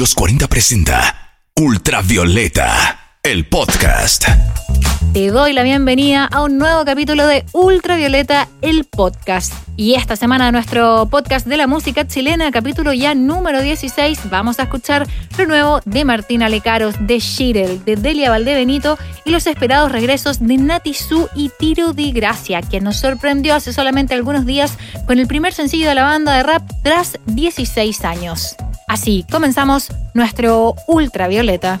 los 40 presenta Ultravioleta, el podcast. Te doy la bienvenida a un nuevo capítulo de Ultravioleta, el podcast. Y esta semana nuestro podcast de la música chilena, capítulo ya número 16, vamos a escuchar lo nuevo de Martina Lecaros, de Shirel, de Delia Valdebenito y los esperados regresos de Nati Su y Tiro de Gracia, quien nos sorprendió hace solamente algunos días con el primer sencillo de la banda de rap tras 16 años. Así comenzamos nuestro Ultravioleta.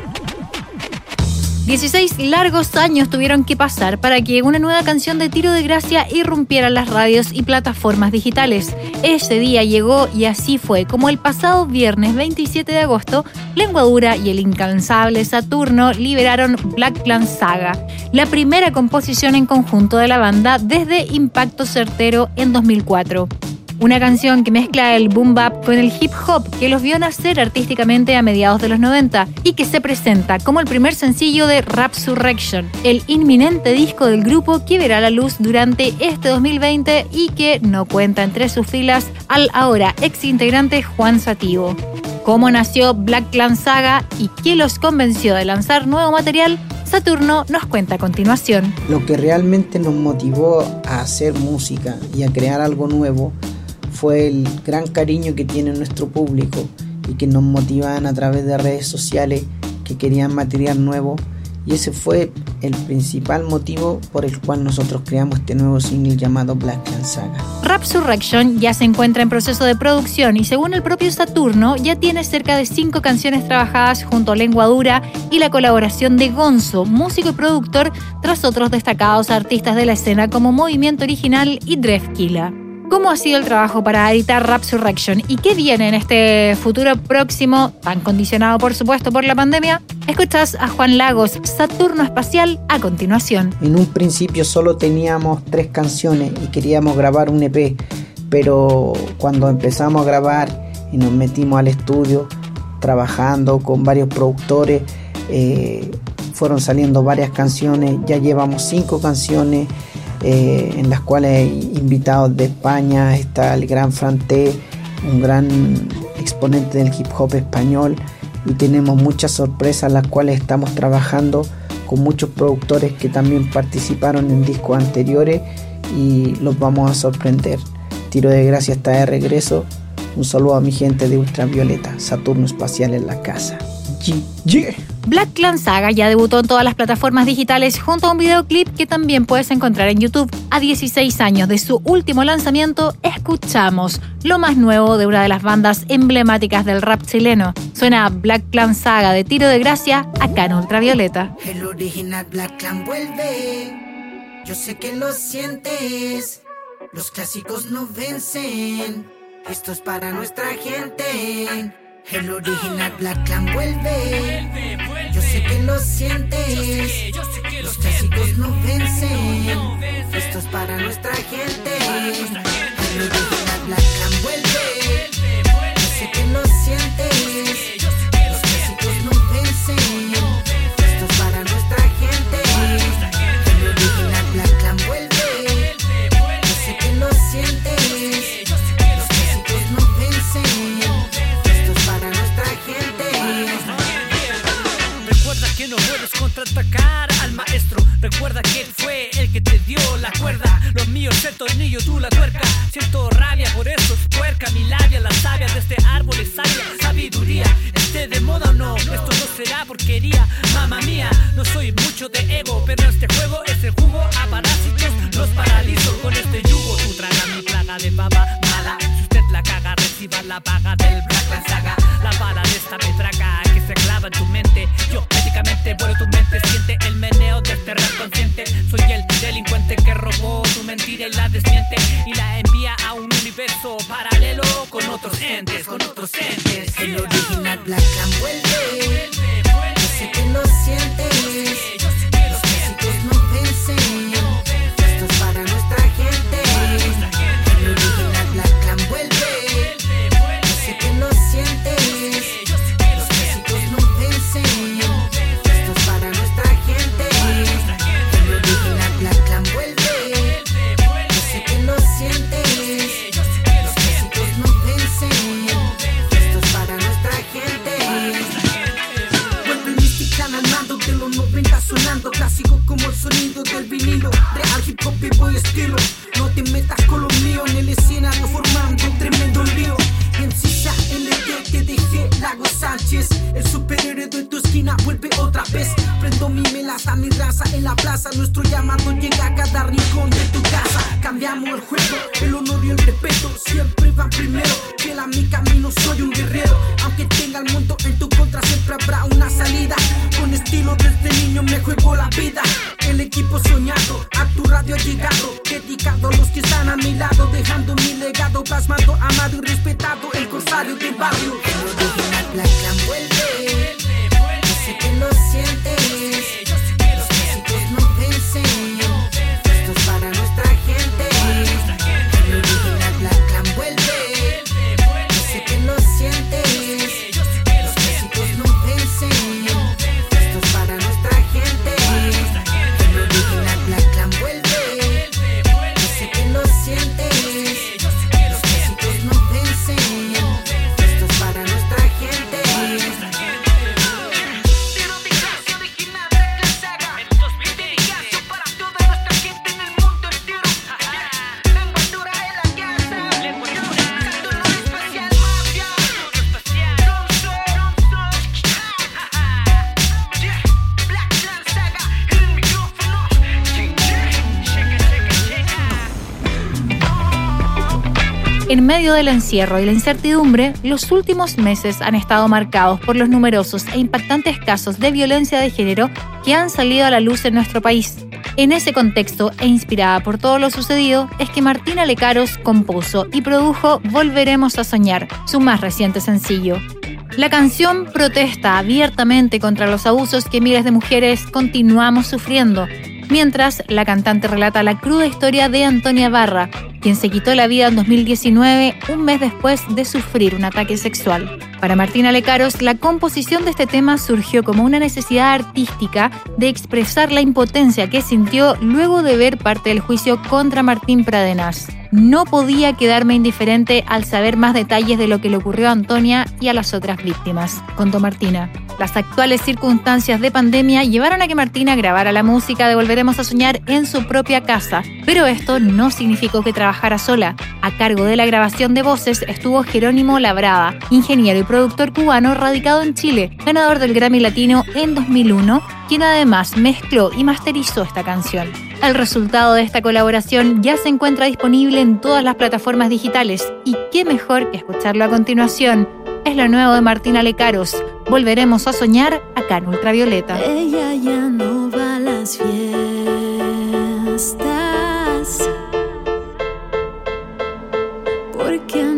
16 largos años tuvieron que pasar para que una nueva canción de Tiro de Gracia irrumpiera las radios y plataformas digitales. Ese día llegó y así fue, como el pasado viernes 27 de agosto, Lenguadura y el incansable Saturno liberaron Black Saga, la primera composición en conjunto de la banda desde Impacto Certero en 2004. Una canción que mezcla el boom bap con el hip hop que los vio nacer artísticamente a mediados de los 90 y que se presenta como el primer sencillo de Rap Surrection, el inminente disco del grupo que verá la luz durante este 2020 y que no cuenta entre sus filas al ahora ex integrante Juan Sativo. Cómo nació Black Clan Saga y qué los convenció de lanzar nuevo material, Saturno nos cuenta a continuación. Lo que realmente nos motivó a hacer música y a crear algo nuevo fue el gran cariño que tiene nuestro público y que nos motivan a través de redes sociales que querían material nuevo y ese fue el principal motivo por el cual nosotros creamos este nuevo single llamado Black Clan Saga. Rap Surrection ya se encuentra en proceso de producción y según el propio Saturno ya tiene cerca de cinco canciones trabajadas junto a Lengua Dura y la colaboración de Gonzo, músico y productor, tras otros destacados artistas de la escena como Movimiento Original y Drefkila cómo ha sido el trabajo para editar Rap Surrection y qué viene en este futuro próximo, tan condicionado por supuesto por la pandemia. Escuchas a Juan Lagos, Saturno Espacial, a continuación. En un principio solo teníamos tres canciones y queríamos grabar un EP, pero cuando empezamos a grabar y nos metimos al estudio, trabajando con varios productores, eh, fueron saliendo varias canciones, ya llevamos cinco canciones eh, en las cuales hay invitados de España, está el gran Franté, un gran exponente del hip hop español y tenemos muchas sorpresas las cuales estamos trabajando con muchos productores que también participaron en discos anteriores y los vamos a sorprender. Tiro de gracia está de regreso. Un saludo a mi gente de Ultravioleta, Saturno Espacial en la casa. Black Clan Saga ya debutó en todas las plataformas digitales junto a un videoclip que también puedes encontrar en YouTube. A 16 años de su último lanzamiento, escuchamos lo más nuevo de una de las bandas emblemáticas del rap chileno. Suena Black Clan Saga de Tiro de Gracia acá en Ultravioleta. El original Black Clan vuelve. Yo sé que lo sientes. Los clásicos no vencen. Esto es para nuestra gente. El original Black Clan vuelve. Yo sé que lo sientes. Los clásicos no vencen. Esto es para nuestra gente. Vuelve. Yo sé que lo en tu mente. Yo médicamente vuelo tu mente, siente el meneo de este rap consciente. Soy el delincuente que robó tu mentira y la desmiente y la envía a un universo paralelo con otros entes, con otros entes. El original Black Clan vuelve. ganando de los 90 sonando clásico como el sonido del vinilo real hip hop y boy estilo. No te metas con los míos en el escenario formando un tremendo lío. En sisa en el te dejé Lago Sánchez, el superhéroe de tu esquina vuelve otra vez. Prendo mi melaza, mi raza en la plaza. Nuestro llamado llega a cada rincón de tu casa. Cambiamos el juego, el honor y el respeto siempre van primero. Fiel a mi camino, soy un guerrero. Aunque tenga el mundo en tu contra, siempre habrá una salida. Con estilo desde niño me juego la vida. El equipo soñado, a tu radio llegado. Dedicado a los que están a mi lado, dejando mi legado, plasmado, amado y respetado. El corsario del barrio. Black Clan vuelve. Yo sé que lo sientes. En medio del encierro y la incertidumbre, los últimos meses han estado marcados por los numerosos e impactantes casos de violencia de género que han salido a la luz en nuestro país. En ese contexto e inspirada por todo lo sucedido, es que Martina Lecaros compuso y produjo Volveremos a Soñar, su más reciente sencillo. La canción protesta abiertamente contra los abusos que miles de mujeres continuamos sufriendo, mientras la cantante relata la cruda historia de Antonia Barra, quien se quitó la vida en 2019, un mes después de sufrir un ataque sexual. Para Martina Lecaros, la composición de este tema surgió como una necesidad artística de expresar la impotencia que sintió luego de ver parte del juicio contra Martín Pradenas. No podía quedarme indiferente al saber más detalles de lo que le ocurrió a Antonia y a las otras víctimas, contó Martina. Las actuales circunstancias de pandemia llevaron a que Martina grabara la música de Volveremos a Soñar en su propia casa, pero esto no significó que trabajara sola. A cargo de la grabación de voces estuvo Jerónimo Labrada, ingeniero y productor cubano radicado en Chile, ganador del Grammy Latino en 2001, quien además mezcló y masterizó esta canción. El resultado de esta colaboración ya se encuentra disponible en todas las plataformas digitales y qué mejor que escucharlo a continuación. Es lo nuevo de Martina Lecaros. Volveremos a soñar acá en Ultravioleta. Ella ya no va a las fiestas porque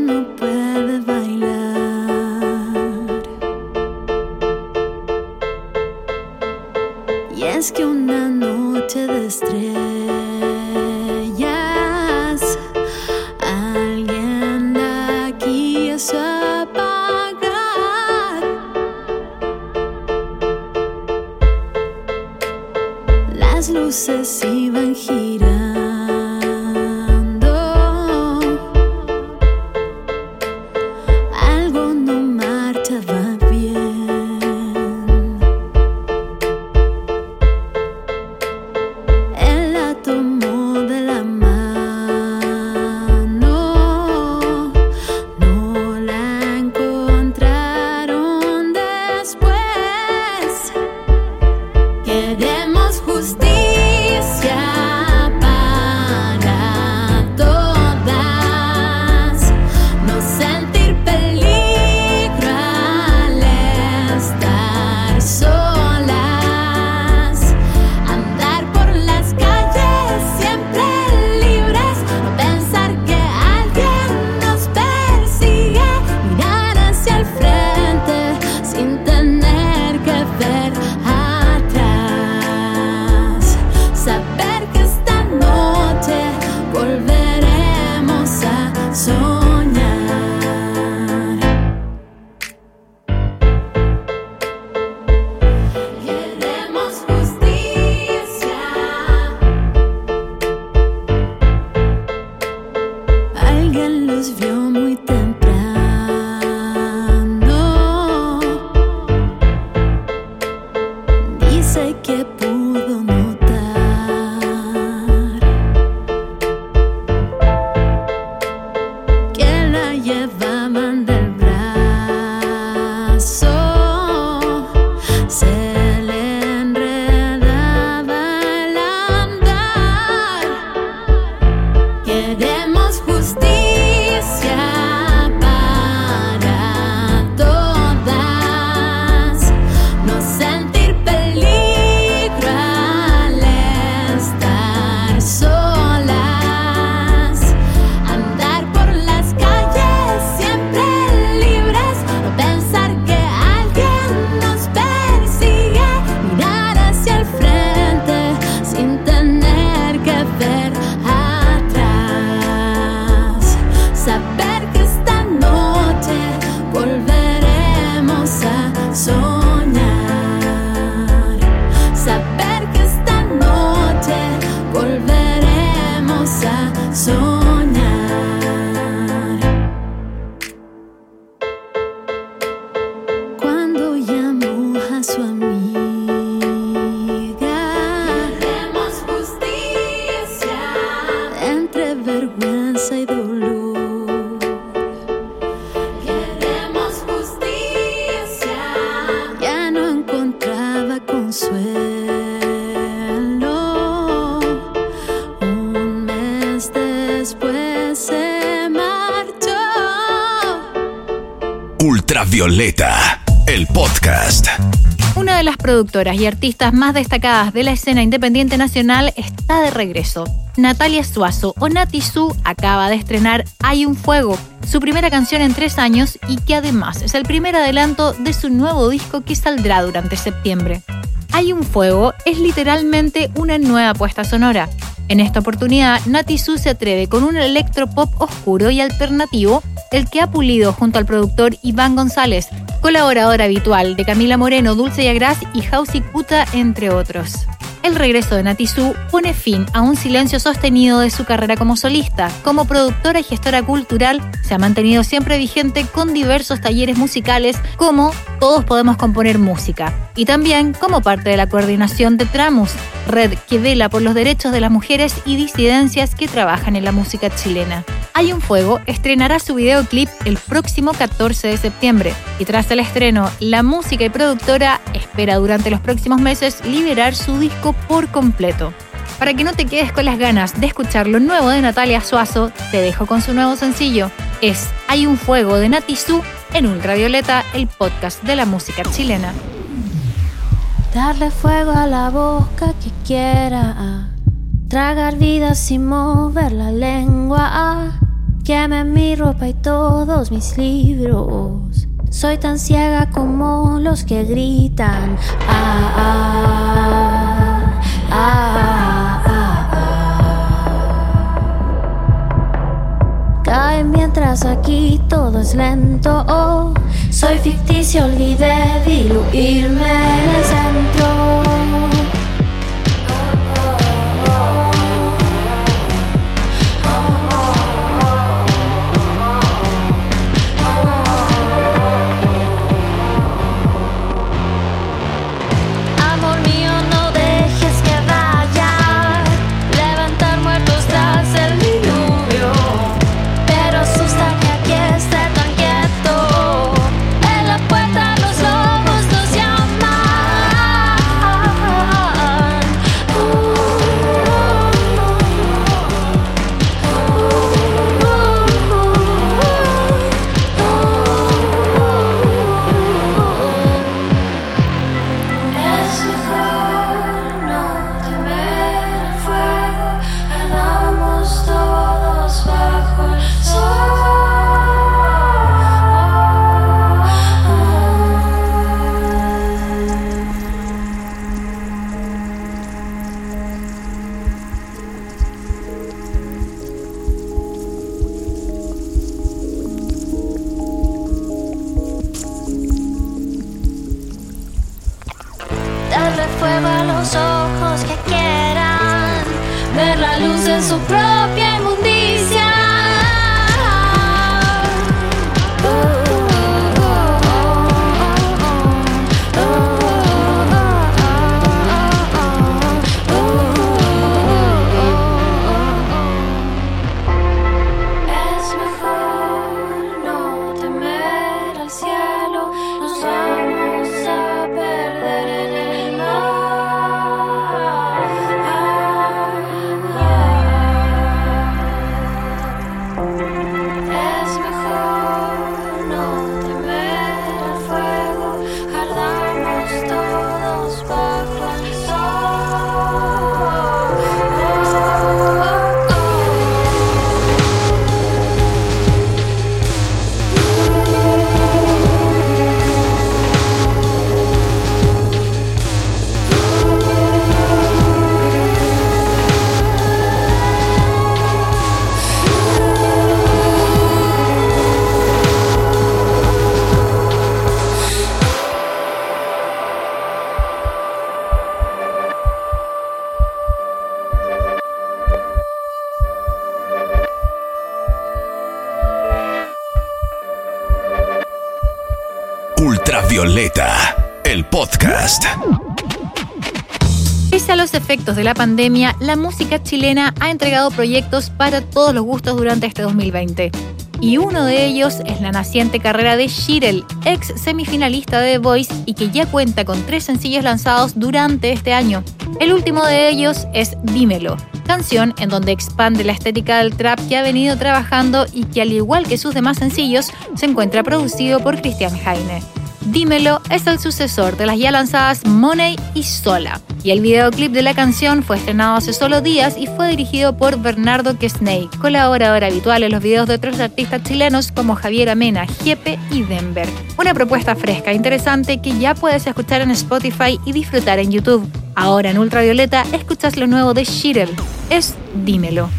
productoras y artistas más destacadas de la escena independiente nacional está de regreso. Natalia Suazo o Nati Su acaba de estrenar Hay un Fuego, su primera canción en tres años y que además es el primer adelanto de su nuevo disco que saldrá durante septiembre. Hay un Fuego es literalmente una nueva puesta sonora. En esta oportunidad, Nati Su se atreve con un electropop oscuro y alternativo el que ha pulido junto al productor Iván González, colaborador habitual de Camila Moreno, Dulce Yagras y Hausi Kuta, entre otros. El regreso de Natizú pone fin a un silencio sostenido de su carrera como solista. Como productora y gestora cultural, se ha mantenido siempre vigente con diversos talleres musicales como Todos Podemos Componer Música y también como parte de la coordinación de Tramus, red que vela por los derechos de las mujeres y disidencias que trabajan en la música chilena. Hay un Fuego estrenará su videoclip el próximo 14 de septiembre y tras el estreno, la música y productora espera durante los próximos meses liberar su disco por completo. Para que no te quedes con las ganas de escuchar lo nuevo de Natalia Suazo, te dejo con su nuevo sencillo. Es Hay un Fuego de Nati Su en Ultravioleta, el podcast de la música chilena. Darle fuego a la boca que quiera. Tragar vida sin mover la lengua. Queme mi ropa y todos mis libros. Soy tan ciega como los que gritan. Ah, ah, ah, mientras aquí todo es lento. soy ficticio, olvidé diluirme en el centro. El podcast. Pese a los efectos de la pandemia, la música chilena ha entregado proyectos para todos los gustos durante este 2020 y uno de ellos es la naciente carrera de Shirel, ex semifinalista de The Voice y que ya cuenta con tres sencillos lanzados durante este año. El último de ellos es Dímelo, canción en donde expande la estética del trap que ha venido trabajando y que al igual que sus demás sencillos se encuentra producido por Cristian Heine. Dímelo es el sucesor de las ya lanzadas Money y Sola. Y el videoclip de la canción fue estrenado hace solo días y fue dirigido por Bernardo Quesney, colaborador habitual en los videos de otros artistas chilenos como Javier Amena, Jepe y Denver. Una propuesta fresca e interesante que ya puedes escuchar en Spotify y disfrutar en YouTube. Ahora en Ultravioleta escuchas lo nuevo de Shirel. Es Dímelo.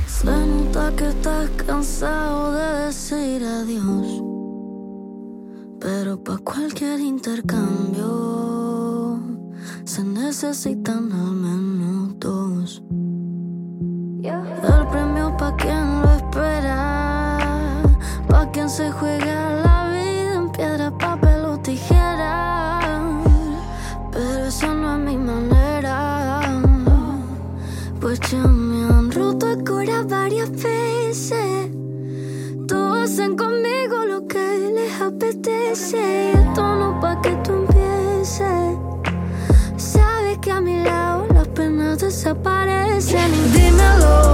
que estás cansado de decir adiós pero para cualquier intercambio se necesitan al menos dos. El premio pa' quien lo espera, pa' quien se juega la apetece. Esto no pa' que tú empieces. Sabes que a mi lado las penas desaparecen. Dímelo,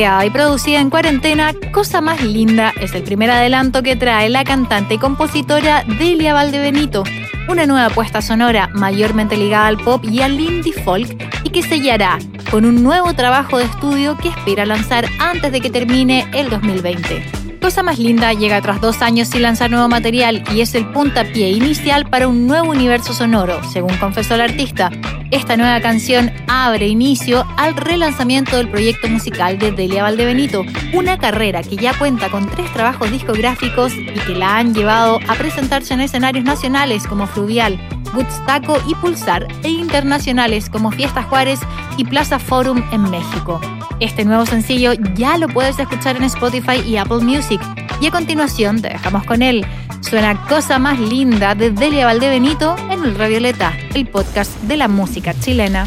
Creada y producida en cuarentena, Cosa Más Linda es el primer adelanto que trae la cantante y compositora Delia Valdebenito, una nueva puesta sonora mayormente ligada al pop y al indie folk y que sellará con un nuevo trabajo de estudio que espera lanzar antes de que termine el 2020. Cosa Más Linda llega tras dos años sin lanzar nuevo material y es el puntapié inicial para un nuevo universo sonoro, según confesó el artista. Esta nueva canción abre inicio al relanzamiento del proyecto musical de Delia Valdebenito, una carrera que ya cuenta con tres trabajos discográficos y que la han llevado a presentarse en escenarios nacionales como Fluvial, Woodstaco y Pulsar e internacionales como Fiesta Juárez y Plaza Forum en México. Este nuevo sencillo ya lo puedes escuchar en Spotify y Apple Music. Y a continuación te dejamos con él. Suena Cosa Más Linda de Delia Valdebenito en Ultravioleta, el podcast de la música chilena.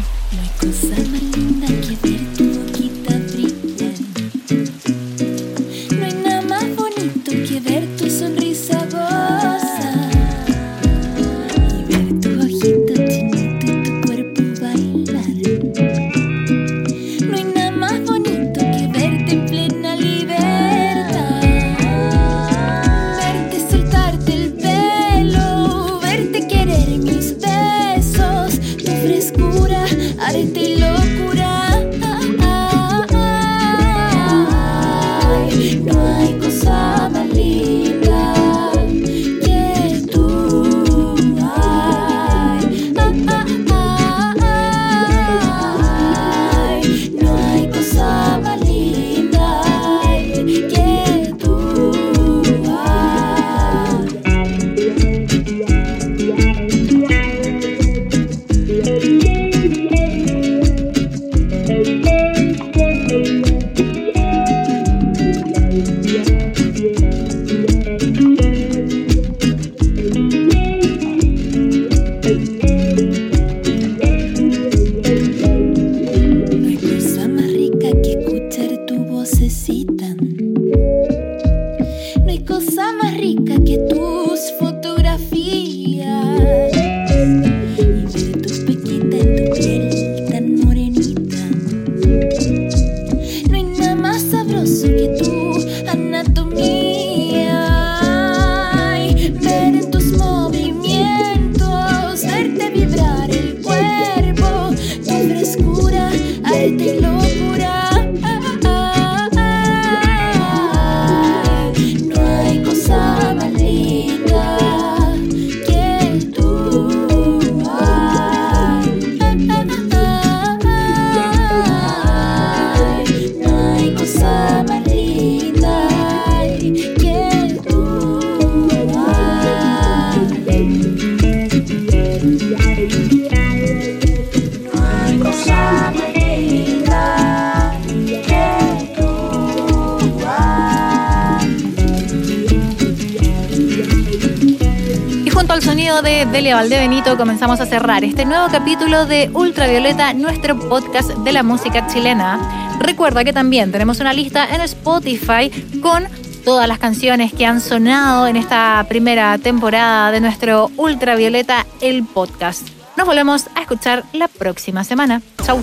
De Delia Valdebenito comenzamos a cerrar este nuevo capítulo de Ultravioleta, nuestro podcast de la música chilena. Recuerda que también tenemos una lista en Spotify con todas las canciones que han sonado en esta primera temporada de nuestro Ultravioleta, el podcast. Nos volvemos a escuchar la próxima semana. Chau.